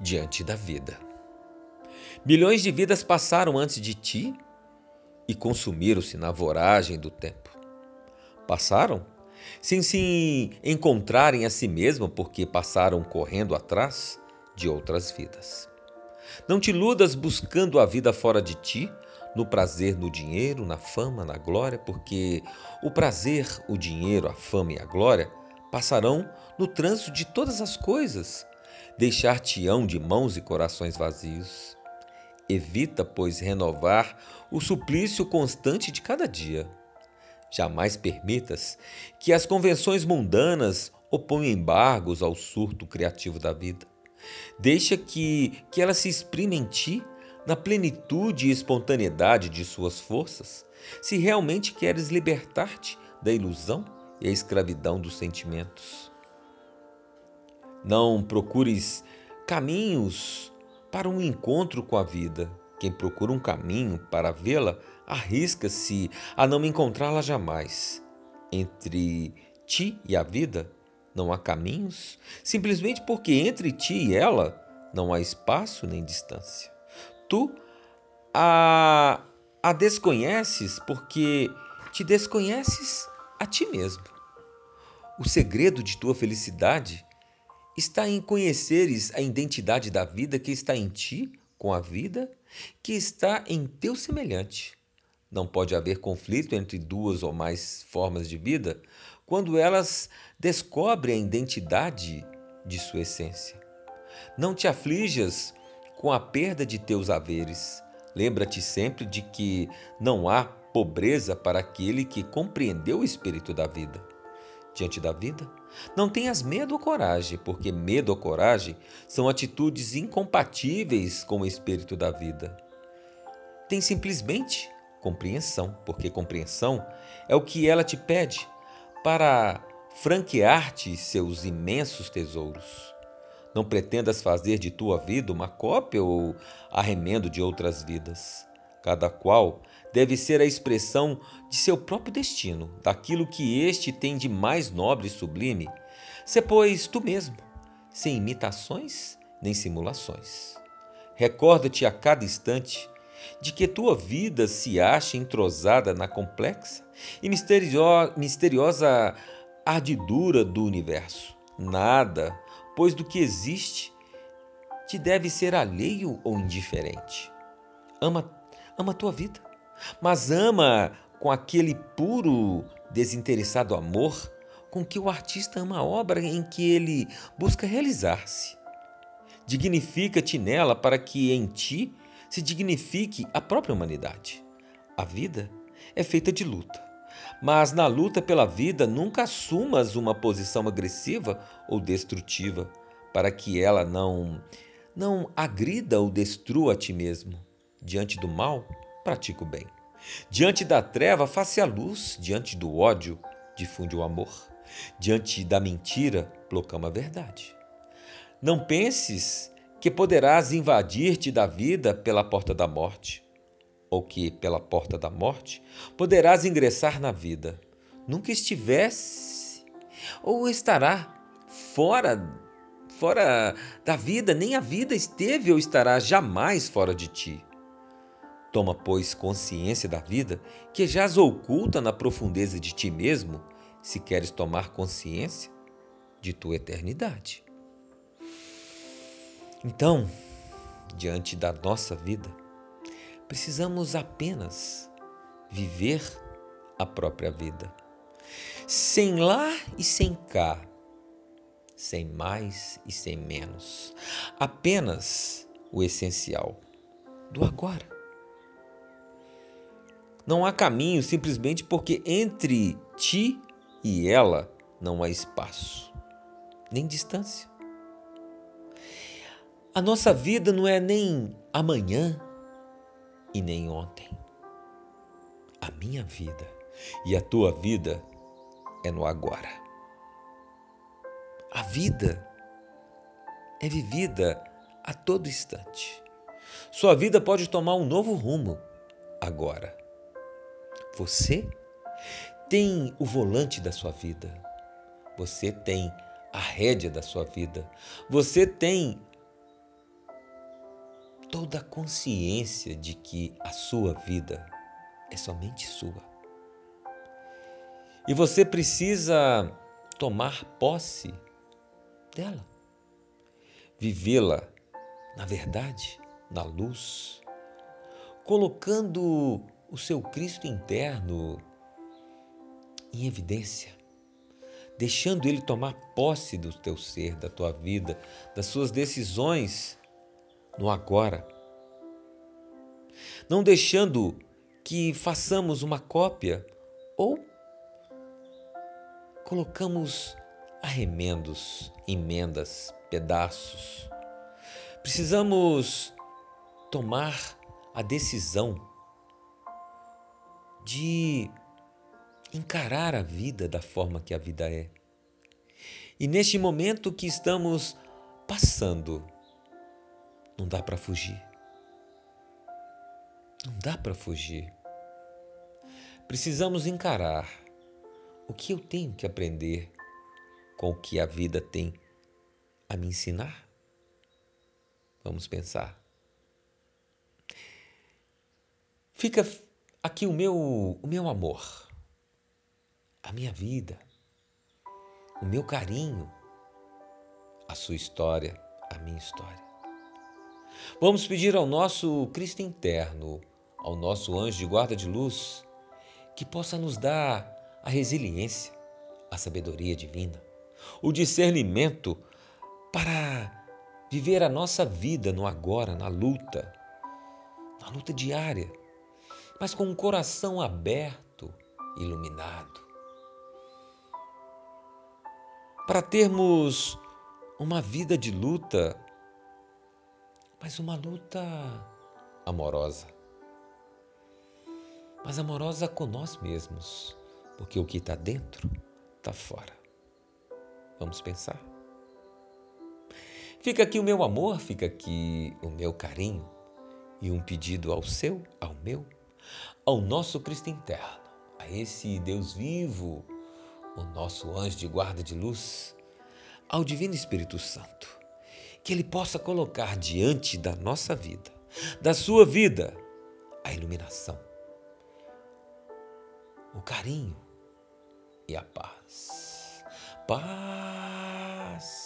diante da vida. Milhões de vidas passaram antes de ti e consumiram-se na voragem do tempo. Passaram sem se encontrarem a si mesmo porque passaram correndo atrás de outras vidas. Não te iludas buscando a vida fora de ti, no prazer, no dinheiro, na fama, na glória, porque o prazer, o dinheiro, a fama e a glória passarão no trânsito de todas as coisas. Deixar-te-ão de mãos e corações vazios. Evita, pois, renovar o suplício constante de cada dia. Jamais permitas que as convenções mundanas oponham embargos ao surto criativo da vida. Deixa que, que ela se exprime em ti na plenitude e espontaneidade de suas forças, se realmente queres libertar-te da ilusão e a escravidão dos sentimentos. Não procures caminhos para um encontro com a vida. Quem procura um caminho para vê-la arrisca-se a não encontrá-la jamais. Entre ti e a vida não há caminhos, simplesmente porque entre ti e ela não há espaço nem distância. Tu a, a desconheces porque te desconheces a ti mesmo. O segredo de tua felicidade está em conheceres a identidade da vida que está em ti, com a vida que está em teu semelhante. Não pode haver conflito entre duas ou mais formas de vida quando elas descobrem a identidade de sua essência. Não te aflijas com a perda de teus haveres. Lembra-te sempre de que não há pobreza para aquele que compreendeu o espírito da vida. Diante da vida, não tenhas medo ou coragem, porque medo ou coragem são atitudes incompatíveis com o espírito da vida. Tem simplesmente compreensão, porque compreensão é o que ela te pede para franquear-te seus imensos tesouros. Não pretendas fazer de tua vida uma cópia ou arremendo de outras vidas. Cada qual deve ser a expressão de seu próprio destino, daquilo que este tem de mais nobre e sublime. Se, pois, tu mesmo, sem imitações nem simulações. Recorda-te a cada instante de que tua vida se acha entrosada na complexa e misteriosa ardidura do universo. Nada, pois do que existe, te deve ser alheio ou indiferente. Ama, ama a tua vida, mas ama com aquele puro, desinteressado amor com que o artista ama a obra em que ele busca realizar-se. Dignifica-te nela para que em ti se dignifique a própria humanidade. A vida é feita de luta. Mas na luta pela vida, nunca assumas uma posição agressiva ou destrutiva, para que ela não não agrida ou destrua a ti mesmo. Diante do mal, pratica o bem. Diante da treva, faça a luz. Diante do ódio, difunde o amor. Diante da mentira, proclama a verdade. Não penses que poderás invadir-te da vida pela porta da morte, ou que, pela porta da morte, poderás ingressar na vida. Nunca estivesse ou estará fora fora da vida, nem a vida esteve ou estará jamais fora de ti. Toma, pois, consciência da vida que jaz oculta na profundeza de ti mesmo, se queres tomar consciência de tua eternidade. Então, diante da nossa vida, precisamos apenas viver a própria vida, sem lá e sem cá, sem mais e sem menos, apenas o essencial do agora. Não há caminho simplesmente porque entre ti e ela não há espaço, nem distância. A nossa vida não é nem amanhã e nem ontem. A minha vida e a tua vida é no agora. A vida é vivida a todo instante. Sua vida pode tomar um novo rumo agora. Você tem o volante da sua vida. Você tem a rédea da sua vida. Você tem toda a consciência de que a sua vida é somente sua. E você precisa tomar posse dela, vivê-la na verdade, na luz, colocando o seu Cristo interno em evidência, deixando ele tomar posse do teu ser, da tua vida, das suas decisões no agora. Não deixando que façamos uma cópia ou colocamos arremendos, emendas, pedaços. Precisamos tomar a decisão de encarar a vida da forma que a vida é. E neste momento que estamos passando, não dá para fugir. Não dá para fugir. Precisamos encarar o que eu tenho que aprender com o que a vida tem a me ensinar. Vamos pensar. Fica aqui o meu, o meu amor, a minha vida, o meu carinho, a sua história, a minha história. Vamos pedir ao nosso Cristo interno, ao nosso anjo de guarda de luz, que possa nos dar a resiliência, a sabedoria divina, o discernimento para viver a nossa vida no agora, na luta, na luta diária, mas com um coração aberto, iluminado. Para termos uma vida de luta, mas uma luta amorosa. Mas amorosa com nós mesmos, porque o que está dentro está fora. Vamos pensar? Fica aqui o meu amor, fica aqui o meu carinho e um pedido ao seu, ao meu, ao nosso Cristo interno, a esse Deus vivo, o nosso anjo de guarda de luz, ao Divino Espírito Santo, que Ele possa colocar diante da nossa vida, da sua vida, a iluminação, o carinho e a paz. Paz